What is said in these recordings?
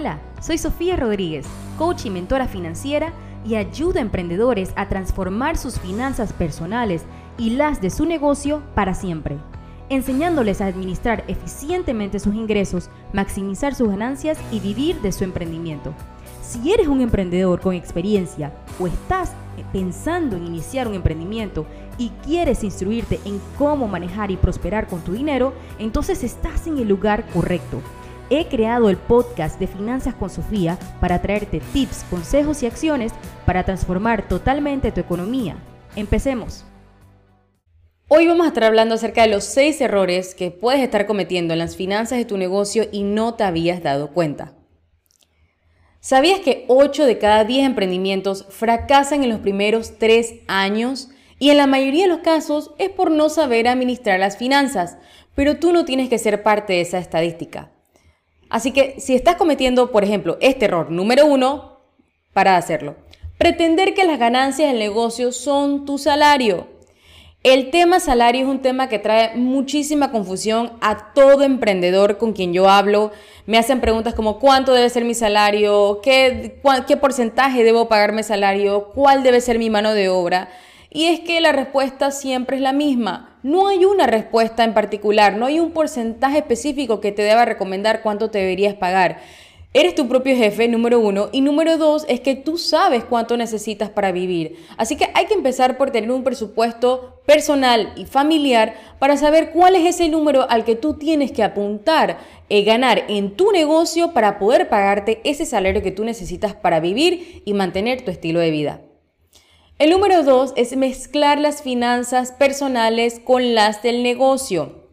Hola, soy Sofía Rodríguez, coach y mentora financiera y ayudo a emprendedores a transformar sus finanzas personales y las de su negocio para siempre, enseñándoles a administrar eficientemente sus ingresos, maximizar sus ganancias y vivir de su emprendimiento. Si eres un emprendedor con experiencia o estás pensando en iniciar un emprendimiento y quieres instruirte en cómo manejar y prosperar con tu dinero, entonces estás en el lugar correcto He creado el podcast de Finanzas con Sofía para traerte tips, consejos y acciones para transformar totalmente tu economía. Empecemos. Hoy vamos a estar hablando acerca de los 6 errores que puedes estar cometiendo en las finanzas de tu negocio y no te habías dado cuenta. ¿Sabías que 8 de cada 10 emprendimientos fracasan en los primeros 3 años? Y en la mayoría de los casos es por no saber administrar las finanzas, pero tú no tienes que ser parte de esa estadística. Así que si estás cometiendo, por ejemplo, este error número uno, para hacerlo. Pretender que las ganancias del negocio son tu salario. El tema salario es un tema que trae muchísima confusión a todo emprendedor con quien yo hablo. Me hacen preguntas como cuánto debe ser mi salario, qué, qué porcentaje debo pagarme salario, cuál debe ser mi mano de obra. Y es que la respuesta siempre es la misma. No hay una respuesta en particular, no hay un porcentaje específico que te deba recomendar cuánto te deberías pagar. Eres tu propio jefe, número uno. Y número dos es que tú sabes cuánto necesitas para vivir. Así que hay que empezar por tener un presupuesto personal y familiar para saber cuál es ese número al que tú tienes que apuntar y eh, ganar en tu negocio para poder pagarte ese salario que tú necesitas para vivir y mantener tu estilo de vida. El número dos es mezclar las finanzas personales con las del negocio.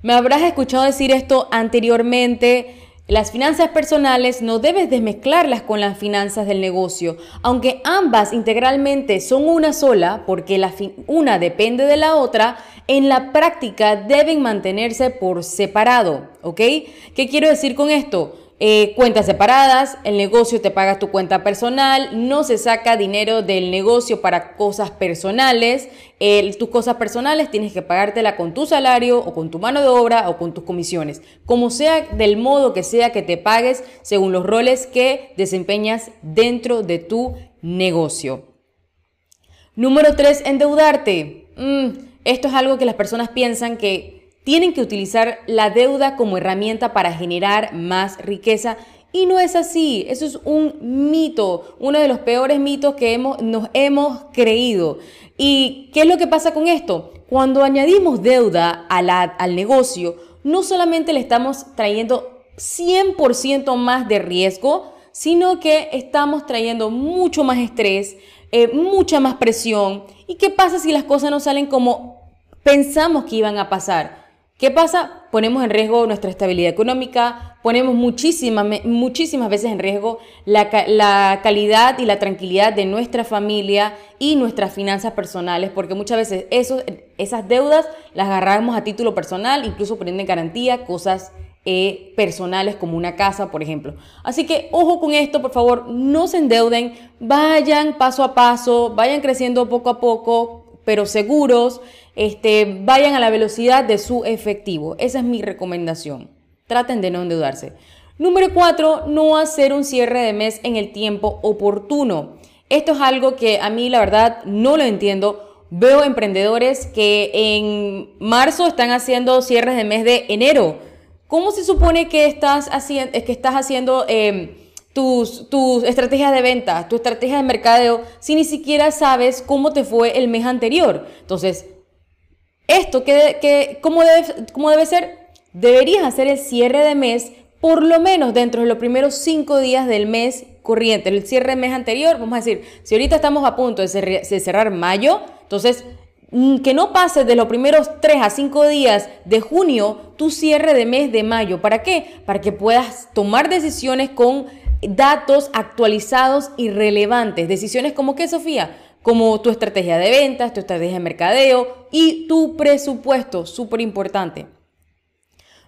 Me habrás escuchado decir esto anteriormente. Las finanzas personales no debes desmezclarlas con las finanzas del negocio, aunque ambas integralmente son una sola, porque la una depende de la otra, en la práctica deben mantenerse por separado, ¿ok? ¿Qué quiero decir con esto? Eh, cuentas separadas, el negocio te paga tu cuenta personal, no se saca dinero del negocio para cosas personales, tus cosas personales tienes que pagártela con tu salario o con tu mano de obra o con tus comisiones, como sea del modo que sea que te pagues según los roles que desempeñas dentro de tu negocio. Número 3, endeudarte. Mm, esto es algo que las personas piensan que tienen que utilizar la deuda como herramienta para generar más riqueza. Y no es así, eso es un mito, uno de los peores mitos que hemos, nos hemos creído. ¿Y qué es lo que pasa con esto? Cuando añadimos deuda al negocio, no solamente le estamos trayendo 100% más de riesgo, sino que estamos trayendo mucho más estrés, eh, mucha más presión. ¿Y qué pasa si las cosas no salen como pensamos que iban a pasar? ¿Qué pasa? Ponemos en riesgo nuestra estabilidad económica, ponemos muchísimas, muchísimas veces en riesgo la, calidad y la tranquilidad de nuestra familia y nuestras finanzas personales, porque muchas veces esas deudas las agarramos a título personal, incluso poniendo en garantía cosas eh, personales como una casa, por ejemplo. Así que ojo con esto, por favor, no se endeuden, vayan paso a paso, vayan creciendo poco a poco, pero seguros, este, vayan a la velocidad de su efectivo. Esa es mi recomendación. Traten de no endeudarse. Número cuatro, no hacer un cierre de mes en el tiempo oportuno. Esto es algo que a mí la verdad no lo entiendo. Veo emprendedores que en marzo están haciendo cierres de mes de enero. ¿Cómo se supone que estás haciendo, que estás haciendo em, tus, tus estrategias de venta, tu estrategia de mercadeo, si ni siquiera sabes cómo te fue el mes anterior? Entonces, esto, que, ¿cómo, debe, ¿cómo debe ser? Deberías hacer el cierre de mes por lo menos dentro de los primeros cinco días del mes corriente, el cierre de mes anterior, vamos a decir, si ahorita estamos a punto de, cerrar mayo, entonces mm, que no pase de los primeros tres a cinco días de junio tu cierre de mes de mayo. ¿Para qué? Para que puedas tomar decisiones con datos actualizados y relevantes. Decisiones como qué, Sofía? Como tu estrategia de ventas, tu estrategia de mercadeo y tu presupuesto, súper importante.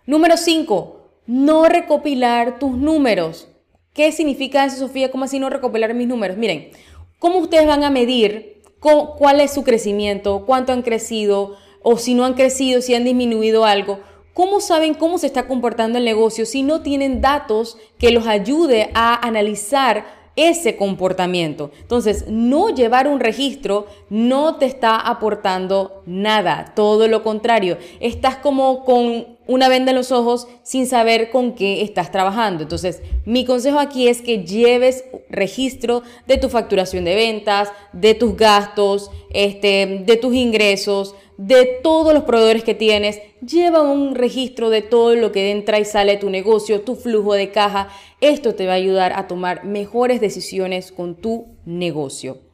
Número 5, no recopilar tus números. ¿Qué significa eso, Sofía? ¿Cómo así no recopilar mis números? Miren, ¿cómo ustedes van a medir cuál es su crecimiento, cuánto han crecido o si no han crecido, si han disminuido algo? ¿Cómo saben cómo se está comportando el negocio si no tienen datos que los ayude a analizar ese comportamiento. Entonces, no llevar un registro no te está aportando nada, todo lo contrario, estás como con una venda en los ojos sin saber con qué estás trabajando. Entonces, mi consejo aquí es que lleves registro de tu facturación de ventas, de tus gastos, este, de tus ingresos, de todos los proveedores que tienes, lleva un registro de todo lo que entra y sale de tu negocio, tu flujo de caja. Esto te va a ayudar a tomar mejores decisiones con tu negocio.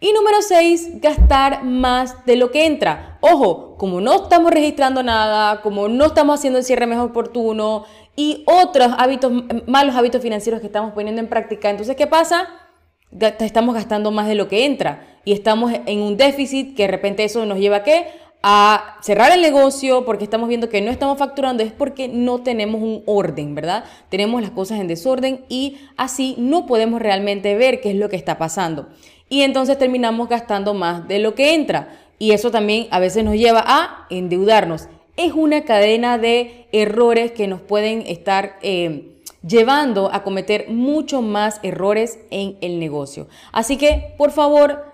Y número 6, gastar más de lo que entra. Ojo, como no estamos registrando nada, como no estamos haciendo el cierre mejor oportuno y otros hábitos, malos hábitos financieros que estamos poniendo en práctica, entonces, ¿qué pasa? Estamos gastando más de lo que entra y estamos en un déficit que de repente eso nos lleva a qué? A cerrar el negocio porque estamos viendo que no estamos facturando, es porque no tenemos un orden, ¿verdad? Tenemos las cosas en desorden y así no podemos realmente ver qué es lo que está pasando. Y entonces terminamos gastando más de lo que entra. Y eso también a veces nos lleva a endeudarnos. Es una cadena de errores que nos pueden estar... Eh, llevando a cometer mucho más errores en el negocio. Así que, por favor,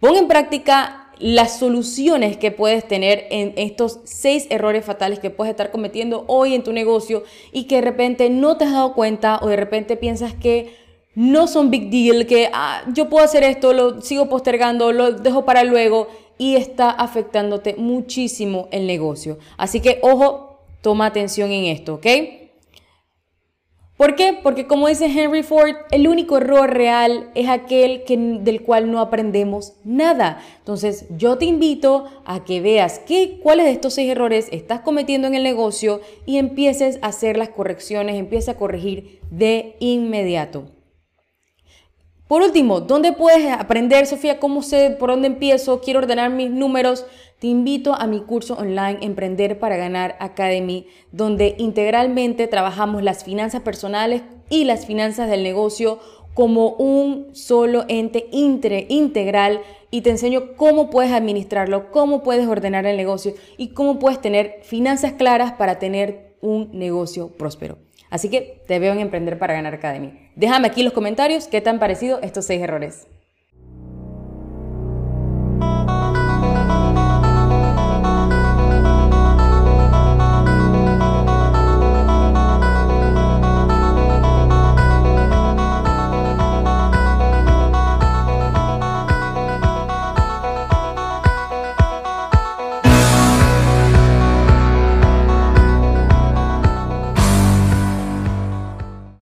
Pon en práctica las soluciones que puedes tener en estos seis errores fatales que puedes estar cometiendo hoy en tu negocio y que de repente no te has dado cuenta o de repente piensas que no son big deal, que ah, yo puedo hacer esto, lo sigo postergando, lo dejo para luego y está afectándote muchísimo el negocio. Así que ojo, toma atención en esto, ¿ok? ¿Por qué? Porque como dice Henry Ford, el único error real es aquel que, del cual no aprendemos nada. Entonces yo te invito a que veas qué, cuáles de estos seis errores estás cometiendo en el negocio y empieces a hacer las correcciones, empieces a corregir de inmediato. Por último, ¿dónde puedes aprender, Sofía? ¿Cómo sé por dónde empiezo? Quiero ordenar mis números. Te invito a mi curso online Emprender para Ganar Academy, donde integralmente trabajamos las finanzas personales y las finanzas del negocio como un solo ente integral y te enseño cómo puedes administrarlo, cómo puedes ordenar el negocio y cómo puedes tener finanzas claras para tener un negocio próspero. Así que te veo en Emprender para Ganar Academy. Déjame aquí los comentarios qué te han parecido estos seis errores.